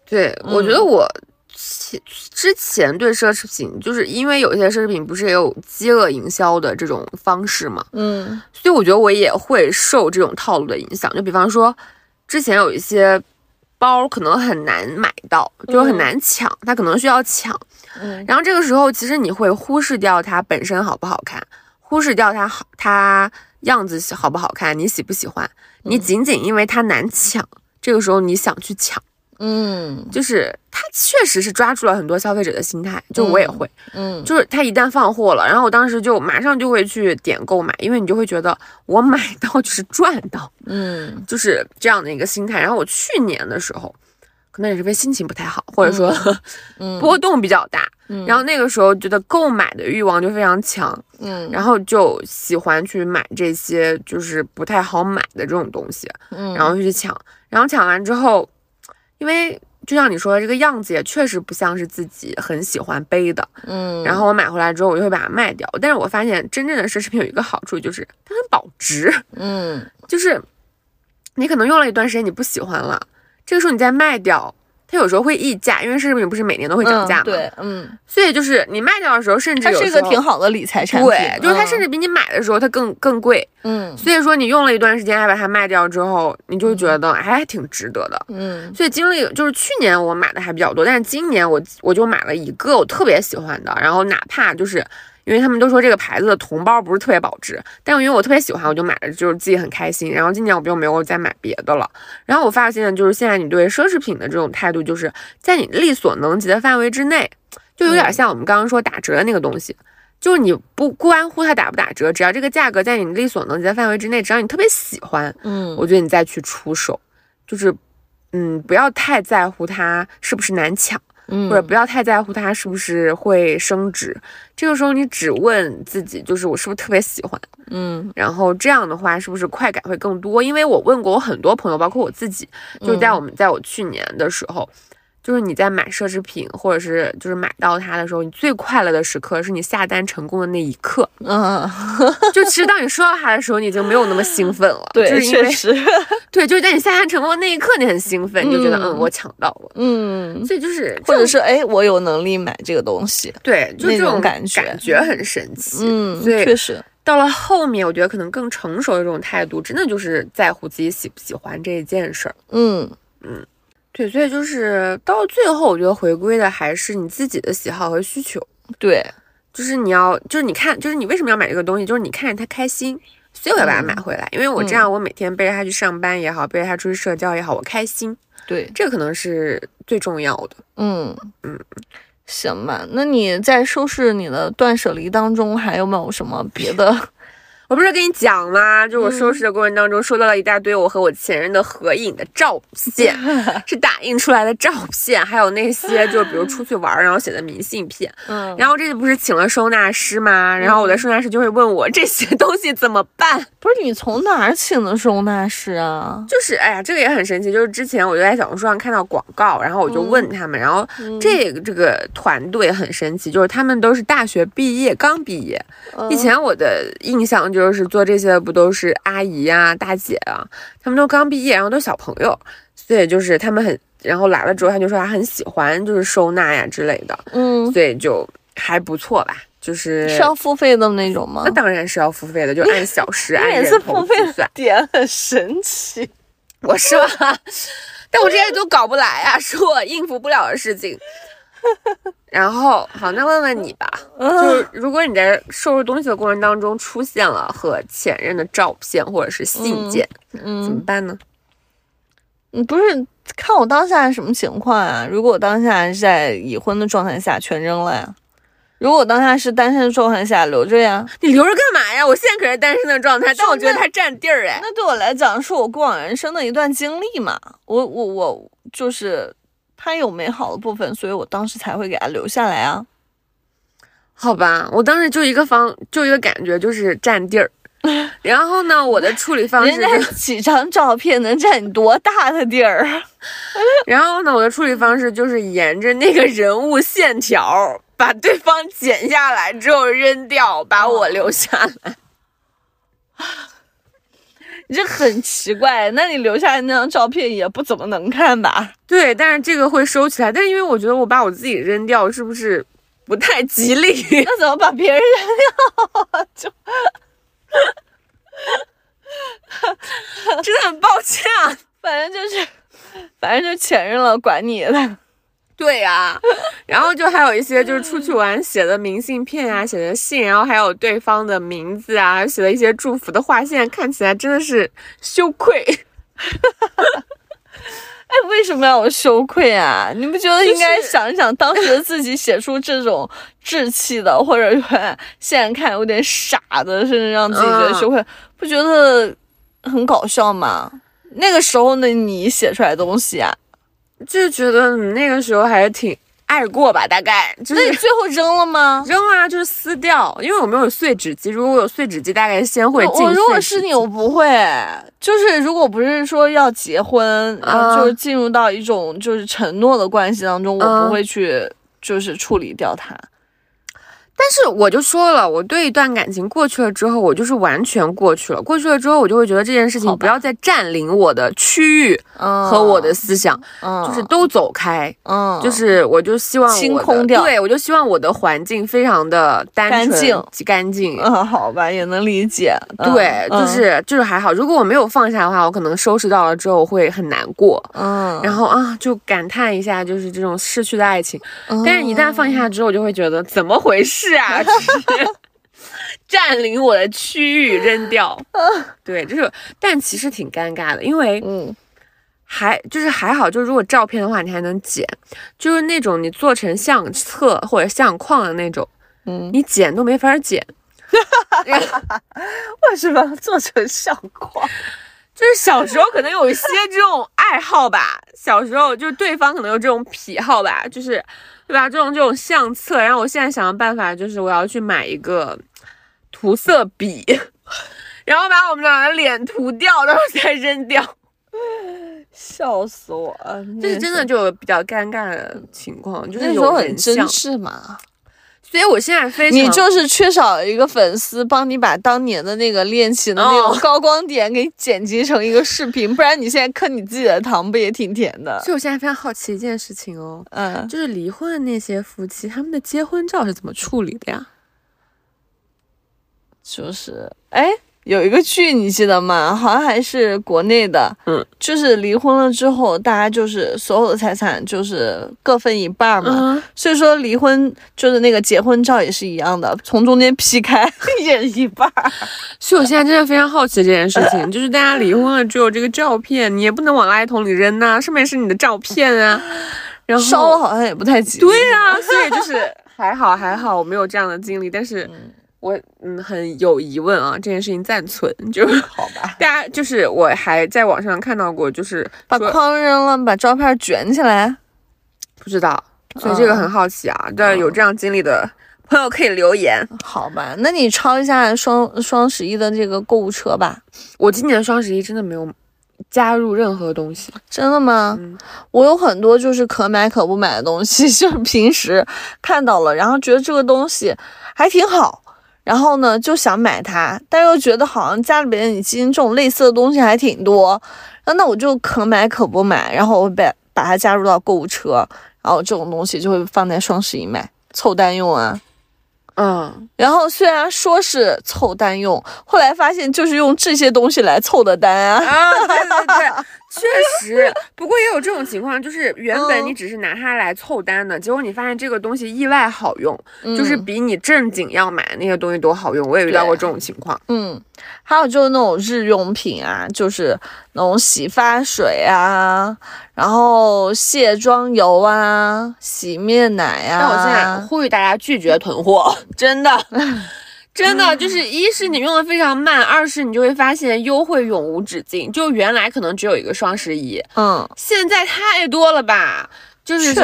对，我觉嗯得我前之前对奢侈品，就是因为有一些奢侈品不是也有饥饿营销的这种方式嘛，嗯所以我觉得我也会受这种套路的影响。就比方说，之前有一些包可能很难买到，就是很嗯难抢，它可能需要抢。嗯。然后这个时候，其实你会忽视掉它本身好不好看，忽视掉它好它样子好不好看，你喜不喜欢，你仅仅因为它难抢，这个时候你想去抢，嗯。就是他确实是抓住了很多消费者的心态，就我也会，嗯就是他一旦放货了，然后我当时就马上就会去点购买，因为你就会觉得我买到就是赚到，嗯。就是这样的一个心态。然后我去年的时候，可能也是因为心情不太好，或者说、嗯。波动比较大，嗯。然后那个时候觉得购买的欲望就非常强，嗯。然后就喜欢去买这些就是不太好买的这种东西，嗯，然后就去抢，然后抢完之后，因为就像你说的，这个样子也确实不像是自己很喜欢背的，嗯，然后我买回来之后，我就会把它卖掉。但是我发现真正的奢侈品有一个好处，就是它很保值，嗯 就是你可能用了一段时间你不喜欢了，这个时候你再卖掉。它有时候会溢价，因为奢侈品不是每年都会涨价嘛，嗯对，嗯，所以就是你卖掉的时候，甚至它是一个挺好的理财产品，对，就是它甚至至比你买的时候它更更贵，嗯。所以说你用了一段时间，还把它卖掉之后，你就觉得哎还挺值得的。嗯。所以经历就是去年我买的还比较多，但是今年我我就买了一个我特别喜欢的，然后哪怕就是因为他们都说这个牌子的同包不是特别保值，但因为我特别喜欢，我就买了，就是自己很开心。然后今年我就没有再买别的了。然后我发现就是现在你对奢侈品的这种态度，就是在你力所能及的范围之内，就有点像我们刚刚说打折的那个东西。就是你不关乎它打不打折，只要这个价格在你力所能及的范围之内，只要你特别喜欢，嗯我觉得你再去出手，就是，嗯，不要太在乎它是不是难抢，嗯，或者不要太在乎它是不是会升值。这个时候你只问自己，就是我是不是特别喜欢，嗯然后这样的话是不是快感会更多？因为我问过我很多朋友，包括我自己，就是在我们在我去年的时候。就是你在买奢侈品，或者是就是买到它的时候，你最快乐的时刻是你下单成功的那一刻。嗯，就其实当你收到它的时候，你已经没有那么兴奋了。对，就是因为确实，对，就是在你下单成功的那一刻，你很兴奋，你就觉得嗯嗯，我抢到了。嗯，所以就是或者是哎，我有能力买这个东西，对，就这种种感觉感觉很神奇。嗯，所以确实，到了后面，我觉得可能更成熟的这种态度，真的就是在乎自己喜不喜欢这一件事儿。嗯嗯对，所以就是到最后，我觉得回归的还是你自己的喜好和需求。对，就是你要，就是你看，就是你为什么要买这个东西，就是你看着它开心，所以我要把它买回来，因为我这样我每天背着它去上班也好，背着它出去社交也好，我开心。对，这个可能是最重要的。嗯嗯，行吧。那你在收拾你的断舍离当中，还有没有什么别的？我不是跟你讲吗？就我收拾的过程当中，收到了一大堆我和我前任的合影的照片，是打印出来的照片，还有那些就比如出去玩然后写的明信片。嗯，然后这不是请了收纳师吗？然后我的收纳师就会问我这些东西怎么办？不是你从哪儿请的收纳师啊？就是哎呀，这个也很神奇。就是之前我就在小红书上看到广告，然后我就问他们，然后这个这个团队很神奇，就是他们都是大学毕业刚毕业。以前我的印象就。就是做这些的不都是阿姨呀、大姐啊？他们都刚毕业，然后都小朋友，所以就是他们很，然后来了之后，他就说他很喜欢，就是收纳呀之类的，嗯，所以就还不错吧。就是是要付费的那种吗？那当然是要付费的，就按小时、按人头算。点很神奇，我是吧？但我这些都搞不来啊，是我应付不了的事情。然后好，那问问你吧，就是如果你在收拾东西的过程当中出现了和前任的照片或者是信件，嗯，怎么办呢？嗯，不是看我当下是什么情况啊？如果我当下是在已婚的状态下，全扔了呀；如果我当下是单身的状态下，留着呀。你留着干嘛呀？我现在可是单身的状态，但我觉得它占地儿哎。那对我来讲，是我过往人生的一段经历嘛。我我我就是。他有美好的部分，所以我当时才会给他留下来啊。好吧，我当时就一个方，就一个感觉，就是占地儿。然后呢，我的处理方式，人几张照片能占你多大的地儿？然后呢，我的处理方式就是沿着那个人物线条，把对方剪下来之后扔掉，把我留下来。这很奇怪，那你留下来那张照片也不怎么能看吧？对，但是这个会收起来。但是因为我觉得我把我自己扔掉是不是不太吉利？那怎么把别人扔掉？就，真的很抱歉啊，反正就是，反正就前任了，管你的。对呀，然后就还有一些就是出去玩写的明信片啊，写的信，然后还有对方的名字啊，写了一些祝福的话，现在看起来真的是羞愧。哎，为什么要羞愧啊？你不觉得应该想一想当时自己写出这种稚气的，或者说现在看有点傻的，甚至让自己觉得羞愧，不觉得很搞笑吗？那个时候的你写出来的东西啊。就觉得你那个时候还是挺爱过吧，大概。那你最后扔了吗？扔啊，就是撕掉，因为我没有碎纸机。如果我有碎纸机，大概先会进。我如果是你，我不会。就是如果不是说要结婚，就是进入到一种就是承诺的关系当中，我不会去就是处理掉它。但是我就说了，我对一段感情过去了之后，我就是完全过去了。过去了之后，我就会觉得这件事情不要再占领我的区域和我的思想，就是都走开。嗯，就是我就希望清空掉，对我就希望我的环境非常的干净干净。嗯，好吧，也能理解。对，就是就是还好。如果我没有放下的话，我可能收拾到了之后会很难过。嗯，然后啊，就感叹一下，就是这种逝去的爱情。但是，一旦放下之后，我就会觉得怎么回事？是啊，占领我的区域扔掉，对，就是，但其实挺尴尬的，因为，嗯，还就是还好，就是如果照片的话，你还能剪，就是那种你做成相册或者相框的那种，嗯，你剪都没法剪，为什么做成相框？就是小时候可能有一些这种爱好吧，小时候就是对方可能有这种癖好吧，就是。对吧？这种这种相册，然后我现在想的办法就是我要去买一个涂色笔，然后把我们俩的脸涂掉，然后再扔掉。笑死我！这是真的就比较尴尬的情况，就是那时候很真挚嘛。所以我现在非常，你就是缺少一个粉丝帮你把当年的那个恋情的那种高光点给剪辑成一个视频，不然你现在磕你自己的糖不也挺甜的？所以我现在非常好奇一件事情哦，嗯，就是离婚的那些夫妻，他们的结婚照是怎么处理的呀？就是，哎，有一个剧你记得吗？好像还是国内的，嗯，就是离婚了之后，大家就是所有的财产就是各分一半嘛。嗯，所以说离婚就是那个结婚照也是一样的，从中间劈开 一人一半儿。所以我现在真的非常好奇这件事情，就是大家离婚了，只有这个照片，你也不能往垃圾桶里扔呐、上面是你的照片啊，然后烧了好像也不太吉利。对啊，所以就是还好还好我没有这样的经历，但是我嗯很有疑问啊，这件事情暂存，就是好吧，大家就是我还在网上看到过，就是把说框扔了，把照片卷起来。不知道，所以这个很好奇啊，但有这样经历的朋友可以留言。好吧，那你抄一下双双十一的这个购物车吧。我今年双十一真的没有加入任何东西，真的吗？嗯我有很多就是可买可不买的东西，就是平时看到了，然后觉得这个东西还挺好，然后呢就想买它，但又觉得好像家里边已经这种类似的东西还挺多，那那我就可买可不买，然后我把把它加入到购物车，然后这种东西就会放在双十一买，凑单用啊。嗯，然后虽然说是凑单用，后来发现就是用这些东西来凑的单啊。啊，对对对，确实。不过也有这种情况，就是原本嗯你只是拿它来凑单的，结果你发现这个东西意外好用，就是嗯比你正经要买的那些东西都好用。我也遇到过这种情况。嗯，还有就是那种日用品啊，就是那种洗发水啊，然后卸妆油啊，洗面奶啊。但我现在呼吁大家拒绝囤货，真的。真的就是，一是你用的非常慢，二是你就会发现优惠永无止境。就原来可能只有一个双十一，嗯，现在太多了吧？就是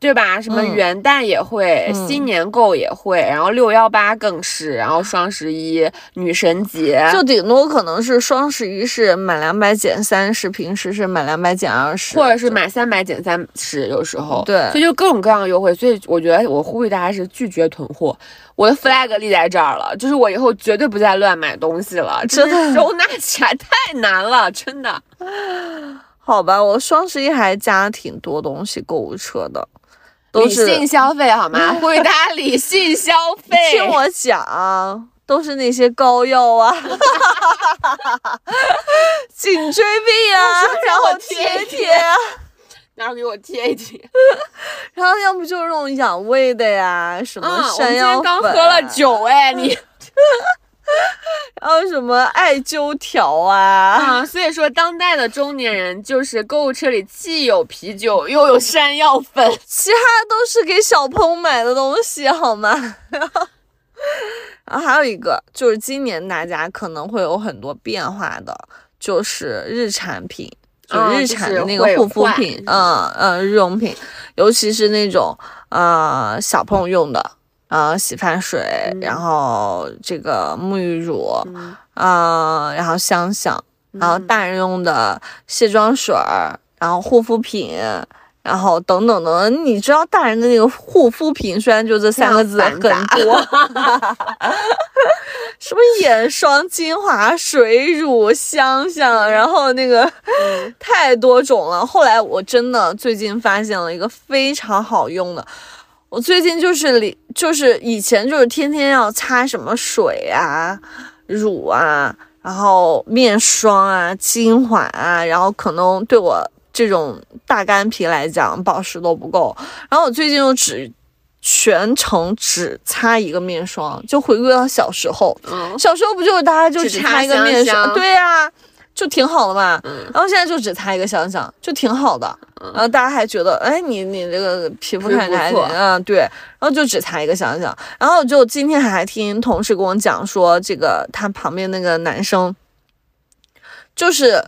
对吧？什么嗯元旦也会，嗯新年购也会，然后六幺八更是，然后双十一、女神节，就顶多可能是双十一是满两百减三十，平时是满两百减二十，或者是满三百减三十，有时候对所以就各种各样的优惠。所以我觉得我呼吁大家是拒绝囤货。我的 flag 立在这儿了，就是我以后绝对不再乱买东西了，真的收纳起来太难了，真的。好吧，我双十一还加挺多东西购物车的，都是理性消费好吗？呼吁大家理性消费。听我讲，都是那些膏药啊，颈椎病啊，然后贴贴啊，哪儿给我贴一贴？然后要不就是那种养胃的呀，什么嗯，我们山今天刚喝了，酒哎，你 然后什么艾灸条啊，啊，所以说当代的中年人就是购物车里既有啤酒又有山药粉。其他都是给小朋友买的东西，好吗？然后，还有一个就是今年大家可能会有很多变化的，就是日产品，就嗯日产的那个护肤品，嗯嗯，日用品，尤其是那种呃小朋友用的。啊、洗发水，然后这个沐浴乳，嗯啊、然后香香，然后大人用的卸妆水儿，然后护肤品，然后等等等等。你知道大人的那个护肤品，虽然就这三个字很多，什么眼霜、精华、水乳、香香，然后那个太多种了。后来我真的最近发现了一个非常好用的。我最近就是里就是以前就是天天要擦什么水啊、乳啊，然后面霜啊、精华啊，然后可能对我这种大干皮来讲保湿都不够。然后我最近又只全程只擦一个面霜，就回归到小时候。嗯，小时候不就是大家就只擦一个面霜？香香对呀、就挺好的嘛。嗯然后现在就只擦一个香香，就挺好的。然后大家还觉得，哎，你你这个皮肤看起来还不错嗯对，然后就只擦一个香香。然后就今天还听同事跟我讲说，这个他旁边那个男生，就是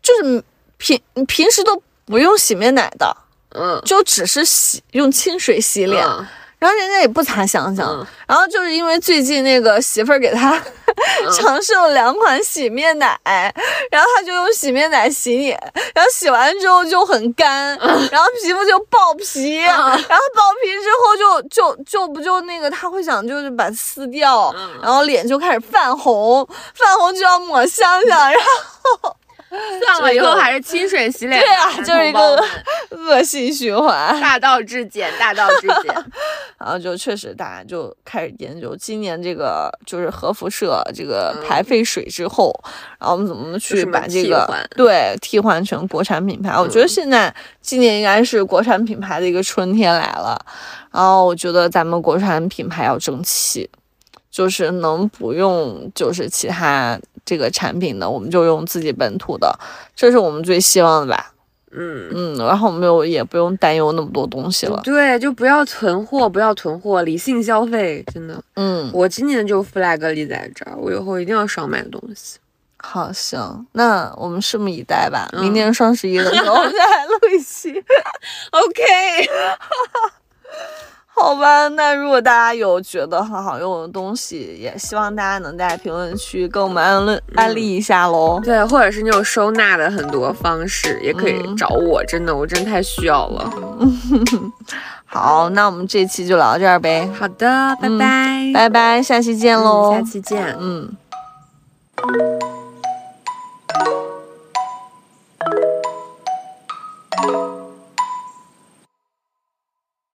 就是平平时都不用洗面奶的，嗯，就只是洗用清水洗脸。嗯然后人家也不擦香香，嗯。然后就是因为最近那个媳妇儿给他 尝试了两款洗面奶，然后他就用洗面奶洗脸，然后洗完之后就很干，然后皮肤就爆皮，然后爆皮之后就就就不就那个他会想就是把它撕掉，然后脸就开始泛红，泛红就要抹香香，然后算了，以后还是清水洗脸。对啊，就是一个恶性循环，大道至简，大道至简。然后就确实大家就开始研究今年这个就是核辐射这个排废水之后，然后我们怎么去把这个对替换成国产品牌？我觉得现在今年应该是国产品牌的一个春天来了。然后我觉得咱们国产品牌要争气。就是能不用，就是其他这个产品的，我们就用自己本土的，这是我们最希望的吧。嗯嗯，然后我们又也不用担忧那么多东西了。对，就不要囤货，不要囤货，理性消费，真的。嗯，我今年就 flag 立在这儿，我以后一定要少买东西。好，行，那我们拭目以待吧。明年双十一的时候，我们再来录一期。OK。好吧，那如果大家有觉得很好用的东西，也希望大家能在评论区跟我们安论安利一下喽。对，或者是你有收纳的很多方式，也可以找我。真的，我真太需要了。好，那我们这期就聊到这儿呗。好的，拜拜，拜拜，下期见喽。下期见。嗯。